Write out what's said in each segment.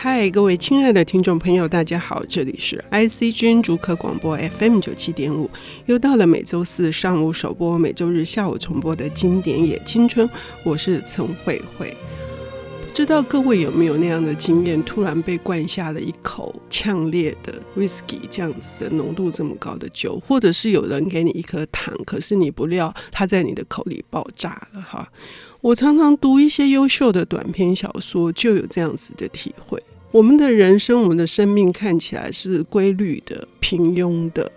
嗨，各位亲爱的听众朋友，大家好，这里是 ICG 竹科广播 FM 九七点五，又到了每周四上午首播、每周日下午重播的经典也青春，我是陈慧慧。知道各位有没有那样的经验，突然被灌下了一口呛烈的 whisky，这样子的浓度这么高的酒，或者是有人给你一颗糖，可是你不料它在你的口里爆炸了哈。我常常读一些优秀的短篇小说，就有这样子的体会。我们的人生，我们的生命看起来是规律的、平庸的，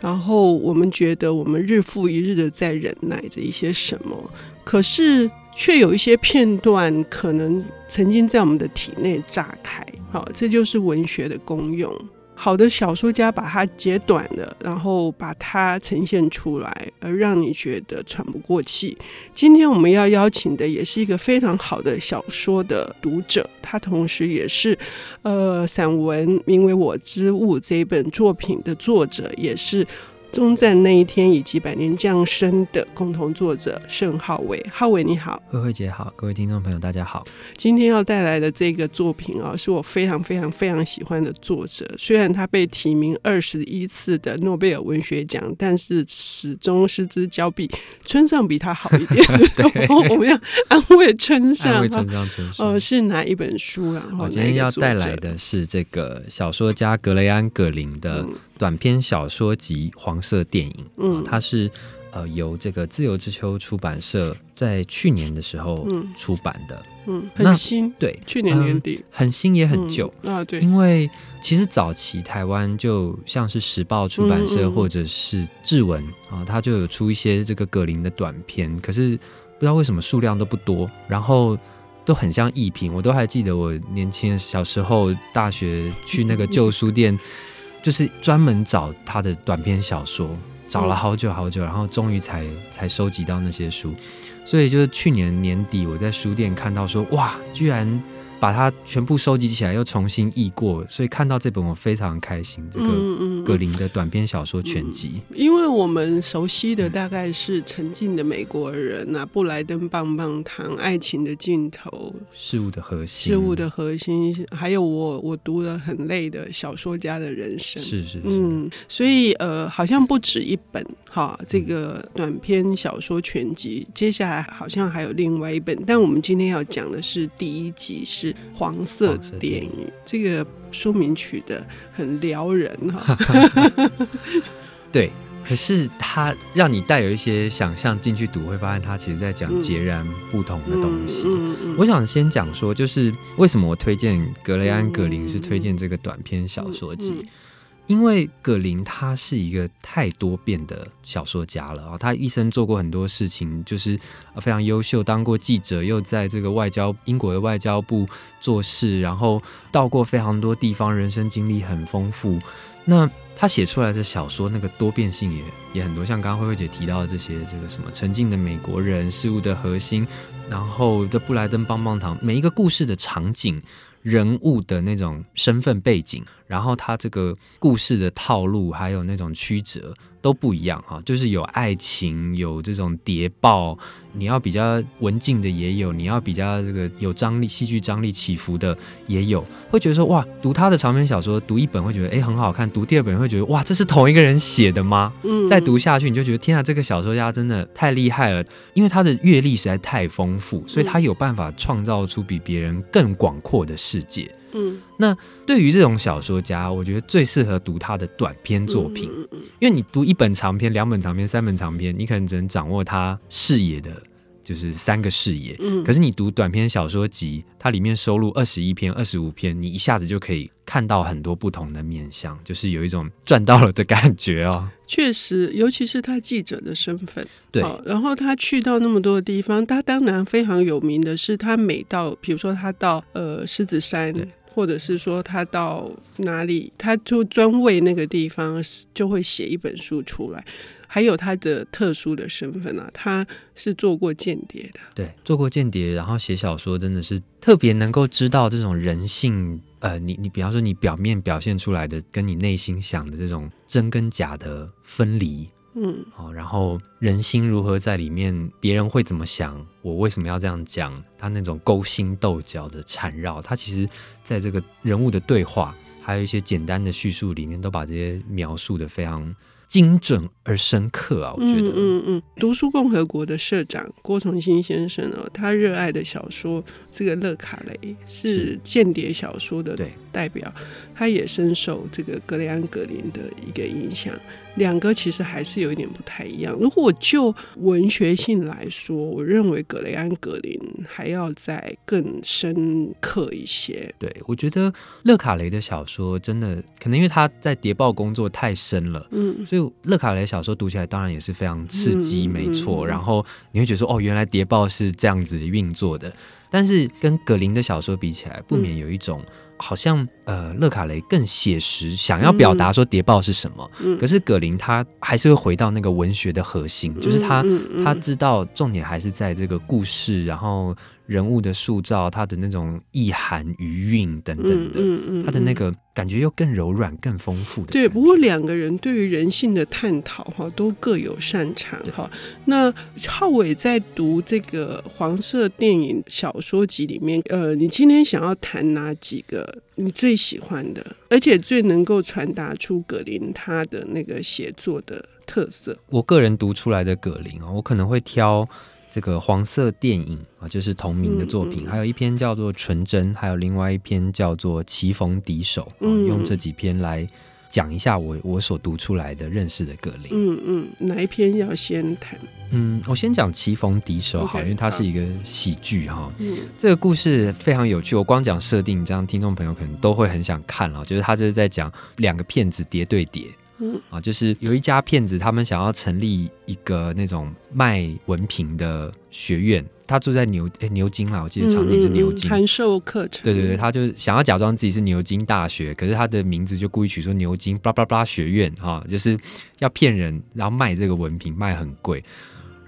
然后我们觉得我们日复一日的在忍耐着一些什么，可是却有一些片段可能曾经在我们的体内炸开。好，这就是文学的功用。好的小说家把它截短了，然后把它呈现出来，而让你觉得喘不过气。今天我们要邀请的也是一个非常好的小说的读者，他同时也是呃散文名为《我之物》这一本作品的作者，也是。终战那一天以及百年降生的共同作者盛浩伟，浩伟你好，慧慧姐好，各位听众朋友大家好。今天要带来的这个作品啊，是我非常非常非常喜欢的作者。虽然他被提名二十一次的诺贝尔文学奖，但是始终失之交臂。村上比他好一点，我们要安慰村上。安慰村上春树。呃，是哪一本书？然后我今天要带来的是这个小说家格雷安·葛林的。嗯短篇小说集《黄色电影》，嗯，它是呃由这个自由之秋出版社在去年的时候出版的，嗯，很新，对，去年年底，呃、很新也很旧、嗯、啊，对，因为其实早期台湾就像是时报出版社或者是志文、嗯、啊，它就有出一些这个葛林的短篇，可是不知道为什么数量都不多，然后都很像艺品，我都还记得我年轻的小时候，大学去那个旧书店。就是专门找他的短篇小说，找了好久好久，然后终于才才收集到那些书，所以就是去年年底我在书店看到说，哇，居然。把它全部收集起来，又重新译过，所以看到这本我非常开心。这个格林的短篇小说全集，嗯嗯。嗯，因为我们熟悉的大概是沉静的美国人啊，布莱登棒棒糖、爱情的尽头、事物的核心、事物的核心，还有我我读的很累的小说家的人生，是是是，嗯，所以呃，好像不止一本哈，这个短篇小说全集，接下来好像还有另外一本，但我们今天要讲的是第一集是。黄色电影，这个书名取得很撩人哈。对，可是它让你带有一些想象进去读，会发现它其实在讲截然不同的东西。嗯嗯嗯、我想先讲说，就是为什么我推荐格雷安·格林是推荐这个短篇小说集。因为葛林他是一个太多变的小说家了啊，他一生做过很多事情，就是非常优秀，当过记者，又在这个外交英国的外交部做事，然后到过非常多地方，人生经历很丰富。那他写出来的小说，那个多变性也也很多，像刚刚慧慧姐提到的这些，这个什么沉静的美国人，事物的核心，然后的布莱登棒棒糖，每一个故事的场景。人物的那种身份背景，然后他这个故事的套路，还有那种曲折都不一样哈，就是有爱情，有这种谍报，你要比较文静的也有，你要比较这个有张力、戏剧张力起伏的也有，会觉得说哇，读他的长篇小说，读一本会觉得哎很好看，读第二本会觉得哇，这是同一个人写的吗？嗯，再读下去你就觉得天啊，这个小说家真的太厉害了，因为他的阅历实在太丰富，所以他有办法创造出比别人更广阔的世界。嗯，那对于这种小说家，我觉得最适合读他的短篇作品，因为你读一本长篇、两本长篇、三本长篇，你可能只能掌握他视野的，就是三个视野。嗯，可是你读短篇小说集，它里面收录二十一篇、二十五篇，你一下子就可以看到很多不同的面相，就是有一种赚到了的感觉哦。确实，尤其是他记者的身份，对。然后他去到那么多的地方，他当然非常有名的是，他每到，比如说他到呃狮子山。或者是说他到哪里，他就专为那个地方就会写一本书出来。还有他的特殊的身份啊，他是做过间谍的，对，做过间谍，然后写小说真的是特别能够知道这种人性。呃，你你比方说你表面表现出来的跟你内心想的这种真跟假的分离。嗯，好，然后人心如何在里面，别人会怎么想，我为什么要这样讲？他那种勾心斗角的缠绕，他其实在这个人物的对话，还有一些简单的叙述里面，都把这些描述的非常。精准而深刻啊！我觉得，嗯嗯嗯，读书共和国的社长郭崇新先生哦，他热爱的小说这个勒卡雷是间谍小说的代表，他也深受这个格雷安格林的一个影响。两个其实还是有一点不太一样。如果就文学性来说，我认为格雷安格林还要再更深刻一些。对，我觉得勒卡雷的小说真的可能因为他在谍报工作太深了，嗯，所以勒卡雷小说读起来当然也是非常刺激，没错。然后你会觉得说，哦，原来谍报是这样子运作的。但是跟葛林的小说比起来，不免有一种。好像呃，勒卡雷更写实，想要表达说谍报是什么。嗯，可是葛林他还是会回到那个文学的核心，嗯，就是他他知道重点还是在这个故事，然后。人物的塑造，他的那种意涵余韵等等的，嗯嗯嗯、他的那个感觉又更柔软、更丰富的。对，不过两个人对于人性的探讨哈，都各有擅长哈。那浩伟在读这个黄色电影小说集里面，呃，你今天想要谈哪几个你最喜欢的，而且最能够传达出葛林他的那个写作的特色？我个人读出来的葛林啊，我可能会挑。这个黄色电影啊，就是同名的作品，嗯嗯、还有一篇叫做《纯真》，还有另外一篇叫做《棋逢敌手》嗯。用这几篇来讲一下我我所读出来的认识的格林。嗯嗯，哪一篇要先谈？嗯，我先讲《棋逢敌手》好，因为它是一个喜剧哈。嗯，这个故事非常有趣，我光讲设定，这样听众朋友可能都会很想看了。就是他就是在讲两个骗子叠对谍。嗯啊，就是有一家骗子，他们想要成立一个那种卖文凭的学院。他住在牛诶、欸、牛津啦，我记得场景是牛津，函授课程。对对对，他就想要假装自己是牛津大学，可是他的名字就故意取说牛津巴拉巴拉学院哈，就是要骗人，然后卖这个文凭卖很贵。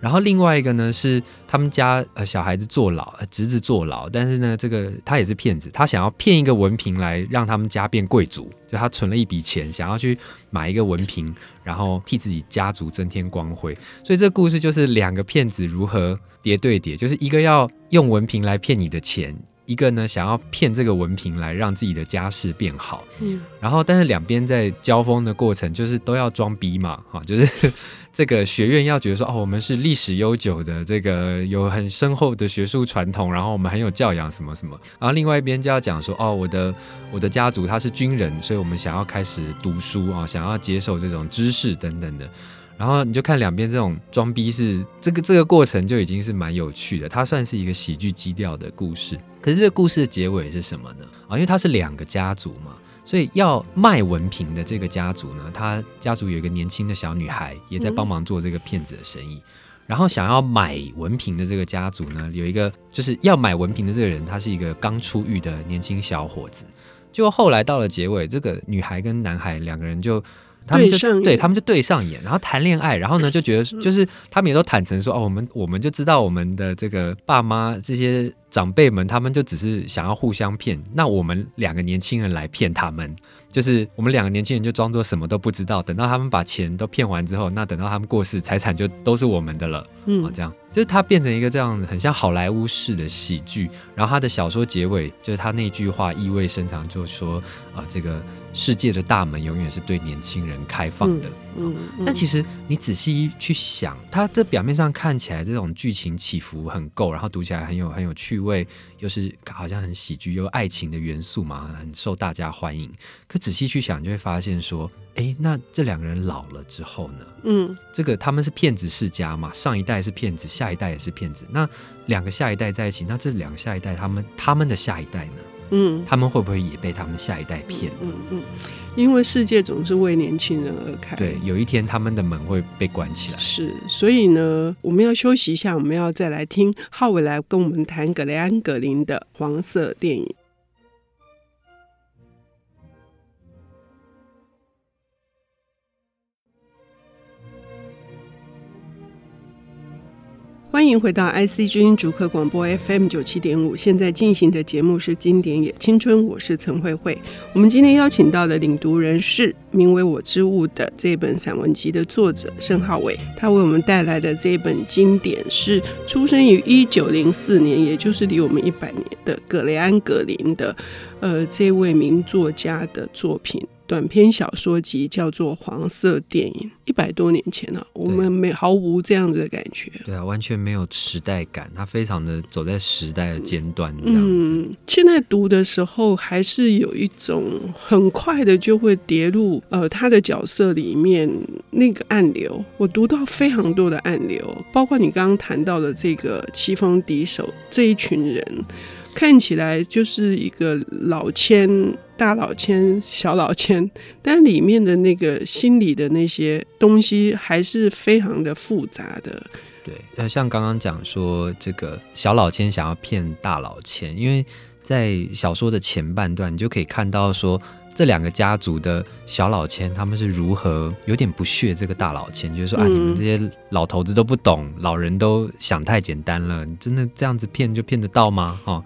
然后另外一个呢是他们家呃小孩子坐牢，侄子坐牢，但是呢这个他也是骗子，他想要骗一个文凭来让他们家变贵族，就他存了一笔钱，想要去买一个文凭，然后替自己家族增添光辉。所以这个故事就是两个骗子如何叠对叠，就是一个要用文凭来骗你的钱。一个呢，想要骗这个文凭来让自己的家世变好，嗯，然后但是两边在交锋的过程，就是都要装逼嘛，哈，就是这个学院要觉得说，哦，我们是历史悠久的，这个有很深厚的学术传统，然后我们很有教养，什么什么，然后另外一边就要讲说，哦，我的我的家族他是军人，所以我们想要开始读书啊，想要接受这种知识等等的。然后你就看两边这种装逼是这个这个过程就已经是蛮有趣的，它算是一个喜剧基调的故事。可是这个故事的结尾是什么呢？啊，因为它是两个家族嘛，所以要卖文凭的这个家族呢，他家族有一个年轻的小女孩也在帮忙做这个骗子的生意。然后想要买文凭的这个家族呢，有一个就是要买文凭的这个人，他是一个刚出狱的年轻小伙子。就后来到了结尾，这个女孩跟男孩两个人就。他们就对他们就对上眼，然后谈恋爱，然后呢就觉得就是他们也都坦诚说哦，我们我们就知道我们的这个爸妈这些长辈们，他们就只是想要互相骗，那我们两个年轻人来骗他们。就是我们两个年轻人就装作什么都不知道，等到他们把钱都骗完之后，那等到他们过世，财产就都是我们的了。嗯，这样就是他变成一个这样很像好莱坞式的喜剧。然后他的小说结尾就是他那句话意味深长，就说啊，这个世界的大门永远是对年轻人开放的。嗯，嗯，但其实你仔细去想，他这表面上看起来这种剧情起伏很够，然后读起来很有很有趣味，又是好像很喜剧，又有爱情的元素嘛，很受大家欢迎。可仔细去想，就会发现说，哎，那这两个人老了之后呢？嗯，这个他们是骗子世家嘛，上一代是骗子，下一代也是骗子。那两个下一代在一起，那这两个下一代，他们他们的下一代呢？嗯，他们会不会也被他们下一代骗？嗯嗯，因为世界总是为年轻人而开。对，有一天他们的门会被关起来。是，所以呢，我们要休息一下，我们要再来听浩伟来跟我们谈格雷安格林的黄色电影。欢迎回到 IC 之音竹科广播 FM 九七点五，现在进行的节目是《经典也青春》，我是陈慧慧。我们今天邀请到的领读人是名为《我之物》的这本散文集的作者盛浩伟，他为我们带来的这本经典是出生于一九零四年，也就是离我们一百年的葛雷安·格林的，呃，这位名作家的作品。短篇小说集叫做《黄色电影》，一百多年前了，我们没毫无这样子的感觉。对啊，完全没有时代感，它非常的走在时代的尖端这样子。嗯，现在读的时候，还是有一种很快的就会跌入呃他的角色里面那个暗流。我读到非常多的暗流，包括你刚刚谈到的这个棋逢敌手这一群人。看起来就是一个老千、大老千、小老千，但里面的那个心理的那些东西还是非常的复杂的。对，呃，像刚刚讲说这个小老千想要骗大老千，因为在小说的前半段，你就可以看到说。这两个家族的小老千，他们是如何有点不屑这个大老千，就是说啊，你们这些老头子都不懂，老人都想太简单了，你真的这样子骗就骗得到吗？哈。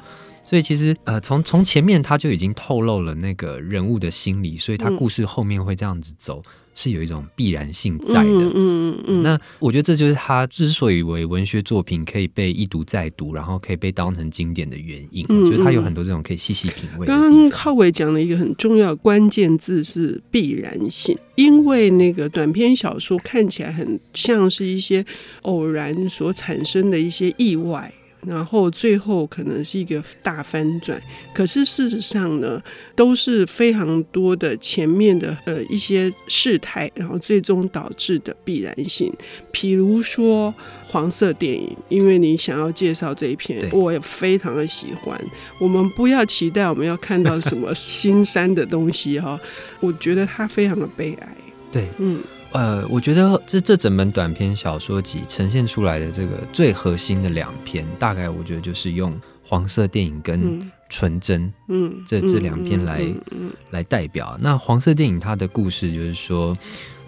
所以其实呃，从从前面他就已经透露了那个人物的心理，所以他故事后面会这样子走，是有一种必然性在的。嗯嗯嗯。那我觉得这就是他之所以为文学作品可以被一读再读，然后可以被当成经典的原因。我觉得他有很多这种可以细细品味。刚刚浩伟讲了一个很重要的关键字是必然性，因为那个短篇小说看起来很像是一些偶然所产生的一些意外。然后最后可能是一个大翻转，可是事实上呢，都是非常多的前面的呃一些事态，然后最终导致的必然性。比如说黄色电影，因为你想要介绍这一篇，我也非常的喜欢。我们不要期待我们要看到什么 新山的东西哈，我觉得它非常的悲哀。对，嗯。呃，我觉得这这整本短篇小说集呈现出来的这个最核心的两篇，大概我觉得就是用黄色电影跟纯真，嗯，这这两篇来来代表。那黄色电影它的故事就是说，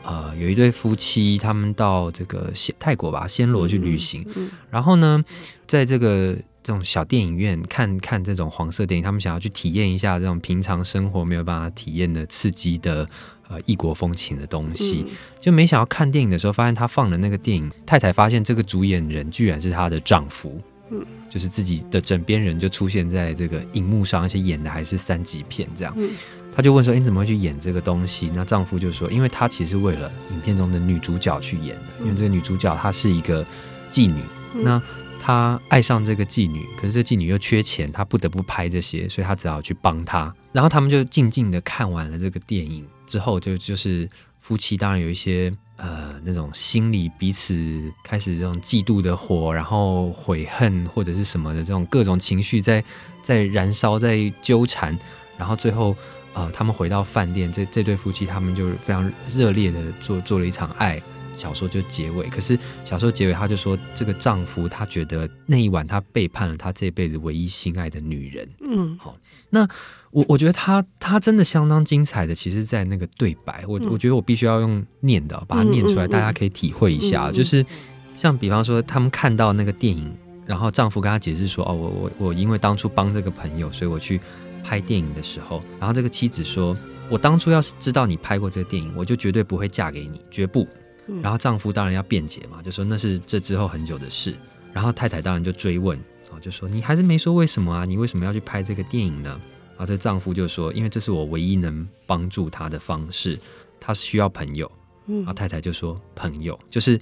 呃，有一对夫妻，他们到这个泰国吧，暹罗去旅行，然后呢，在这个这种小电影院看看这种黄色电影，他们想要去体验一下这种平常生活没有办法体验的刺激的。呃，异国风情的东西，就没想到看电影的时候，发现他放的那个电影，太太发现这个主演人居然是她的丈夫，嗯，就是自己的枕边人就出现在这个荧幕上，而且演的还是三级片这样。他就问说：“你怎么会去演这个东西？”那丈夫就说：“因为他其实是为了影片中的女主角去演的，因为这个女主角她是一个妓女，那他爱上这个妓女，可是这妓女又缺钱，他不得不拍这些，所以他只好去帮她。然后他们就静静的看完了这个电影。”之后就就是夫妻，当然有一些呃那种心里彼此开始这种嫉妒的火，然后悔恨或者是什么的这种各种情绪在在燃烧，在纠缠，然后最后呃他们回到饭店，这这对夫妻他们就非常热烈的做做了一场爱。小说就结尾，可是小说结尾她就说，这个丈夫他觉得那一晚他背叛了他这辈子唯一心爱的女人。嗯，好，那我我觉得他他真的相当精彩的，其实，在那个对白，我我觉得我必须要用念的把它念出来，大家可以体会一下。就是像比方说，他们看到那个电影，然后丈夫跟她解释说：“哦，我我我因为当初帮这个朋友，所以我去拍电影的时候，然后这个妻子说，我当初要是知道你拍过这个电影，我就绝对不会嫁给你，绝不。”然后丈夫当然要辩解嘛，就说那是这之后很久的事。然后太太当然就追问啊，就说你还是没说为什么啊？你为什么要去拍这个电影呢？然后这丈夫就说，因为这是我唯一能帮助他的方式，他是需要朋友。然后太太就说朋友，就是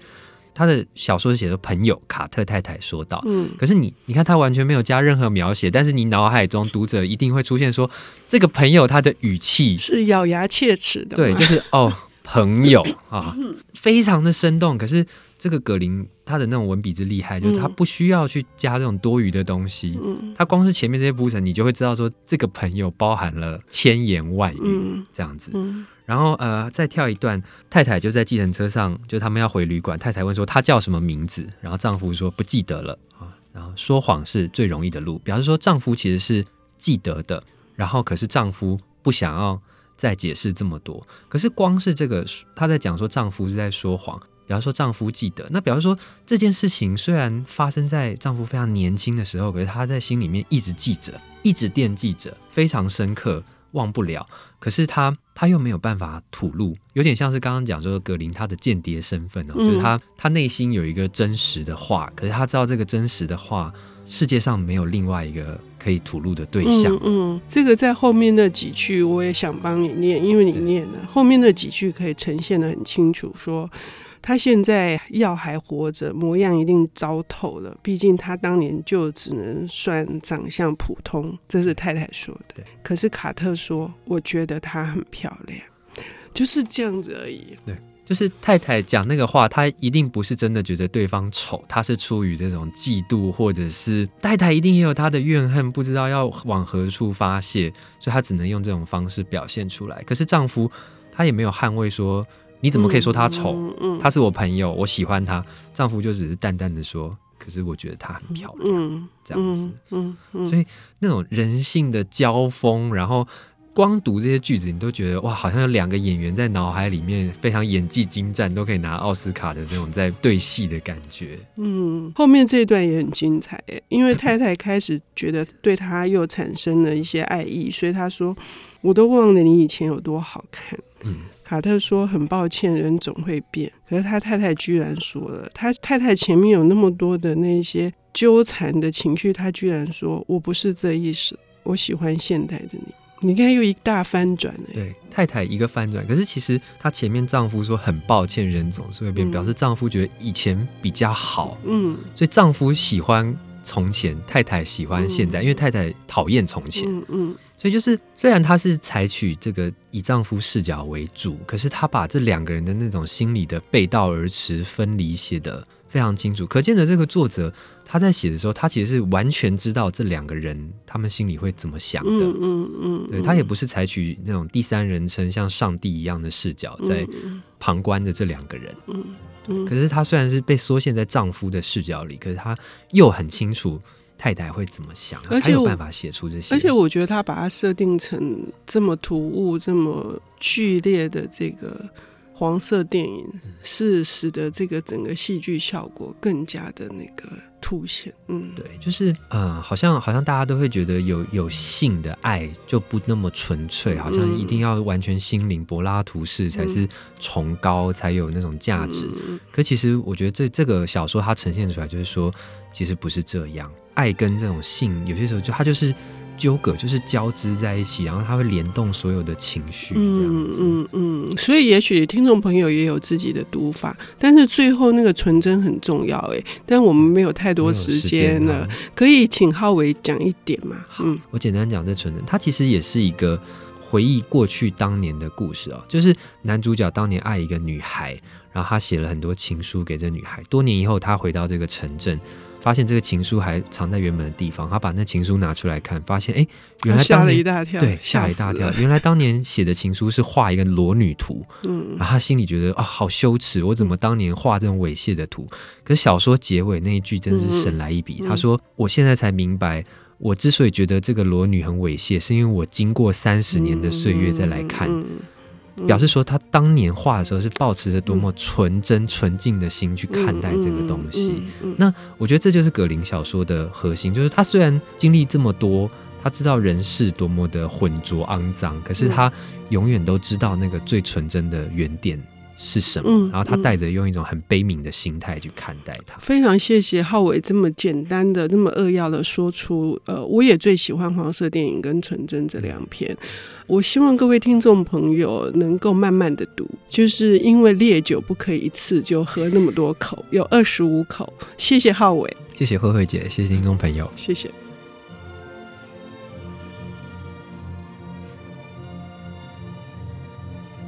他的小说写的朋友。卡特太太说道，嗯，可是你你看他完全没有加任何描写，但是你脑海中读者一定会出现说这个朋友他的语气是咬牙切齿的，对，就是哦。朋友 啊，非常的生动。可是这个葛林他的那种文笔之厉害，就是他不需要去加这种多余的东西，他光是前面这些铺陈，你就会知道说这个朋友包含了千言万语这样子。然后呃，再跳一段，太太就在计程车上，就他们要回旅馆，太太问说他叫什么名字，然后丈夫说不记得了啊。然后说谎是最容易的路，表示说丈夫其实是记得的，然后可是丈夫不想要。再解释这么多，可是光是这个，她在讲说丈夫是在说谎，比方说丈夫记得，那比方说这件事情虽然发生在丈夫非常年轻的时候，可是她在心里面一直记着，一直惦记着，非常深刻，忘不了。可是她，她又没有办法吐露，有点像是刚刚讲说格林他的间谍身份哦，嗯、就是他他内心有一个真实的话，可是他知道这个真实的话，世界上没有另外一个可以吐露的对象。嗯，嗯，这个在后面那几句我也想帮你念，因为你念了后面那几句可以呈现的很清楚，说。他现在要还活着，模样一定糟透了。毕竟他当年就只能算长相普通，这是太太说的。对可是卡特说：“我觉得她很漂亮。”就是这样子而已。对，就是太太讲那个话，她一定不是真的觉得对方丑，她是出于这种嫉妒，或者是太太一定也有她的怨恨，不知道要往何处发泄，所以她只能用这种方式表现出来。可是丈夫他也没有捍卫说。你怎么可以说他丑？嗯嗯、他是我朋友，我喜欢他。丈夫就只是淡淡的说：“可是我觉得她很漂亮。嗯”这样子，嗯嗯嗯、所以那种人性的交锋，然后光读这些句子，你都觉得哇，好像有两个演员在脑海里面非常演技精湛，都可以拿奥斯卡的那种在对戏的感觉。嗯，后面这一段也很精彩，因为太太开始觉得对他又产生了一些爱意，所以他说：“我都忘了你以前有多好看。”嗯。卡特说：“很抱歉，人总会变。”可是他太太居然说了，他太太前面有那么多的那些纠缠的情绪，他居然说：“我不是这意思，我喜欢现代的你。”你看又一大翻转欸。对，太太一个翻转。可是其实她前面丈夫说：“很抱歉，人总是会变。”表示丈夫觉得以前比较好。嗯，所以丈夫喜欢从前，太太喜欢现在，因为太太讨厌从前。嗯嗯。所以就是，虽然他是采取这个以丈夫视角为主，可是他把这两个人的那种心理的背道而驰、分离写的非常清楚。可见的这个作者他在写的时候，他其实是完全知道这两个人他们心里会怎么想的。嗯嗯嗯，对，他也不是采取那种第三人称像上帝一样的视角在旁观着这两个人。嗯嗯。可是她虽然是被缩限在丈夫的视角里，可是她又很清楚。太太会怎么想？而且有办法写出这些。而且我觉得她把它设定成这么突兀、这么剧烈的这个黄色电影，是使得这个整个戏剧效果更加的那个凸显。嗯，对，就是呃，好像好像大家都会觉得有有性的爱就不那么纯粹，好像一定要完全心灵柏拉图式才是崇高，才有那种价值。嗯、可其实我觉得这这个小说它呈现出来就是说，其实不是这样。爱跟这种性，有些时候就它就是纠葛，就是交织在一起，然后它会联动所有的情绪，嗯嗯嗯。所以也许听众朋友也有自己的读法，但是最后那个纯真很重要，哎，但我们没有太多时间了，可以请浩伟讲一点嘛？嗯，我简单讲这纯真，它其实也是一个回忆过去当年的故事哦，就是男主角当年爱一个女孩，然后他写了很多情书给这女孩，多年以后他回到这个城镇。发现这个情书还藏在原本的地方，他把那情书拿出来看，发现哎，原来吓了一大跳，对，吓了一大跳。原来当年写的情书是画一个裸女图，嗯，然后他心里觉得啊、哦，好羞耻，我怎么当年画这种猥亵的图？嗯、可是小说结尾那一句真是神来一笔，嗯、他说：“我现在才明白，我之所以觉得这个裸女很猥亵，是因为我经过三十年的岁月再来看。”嗯嗯表示说，他当年画的时候是抱持着多么纯真、纯净的心去看待这个东西。那我觉得这就是葛林小说的核心，就是他虽然经历这么多，他知道人世多么的浑浊肮脏，可是他永远都知道那个最纯真的原点。是什么？嗯、然后他带着用一种很悲悯的心态去看待他。非常谢谢浩伟这么简单的、那么扼要的说出。呃，我也最喜欢黄色电影跟纯真这两篇。我希望各位听众朋友能够慢慢的读，就是因为烈酒不可以一次就喝那么多口，有二十五口。谢谢浩伟，谢谢慧慧姐，谢谢听众朋友，谢谢。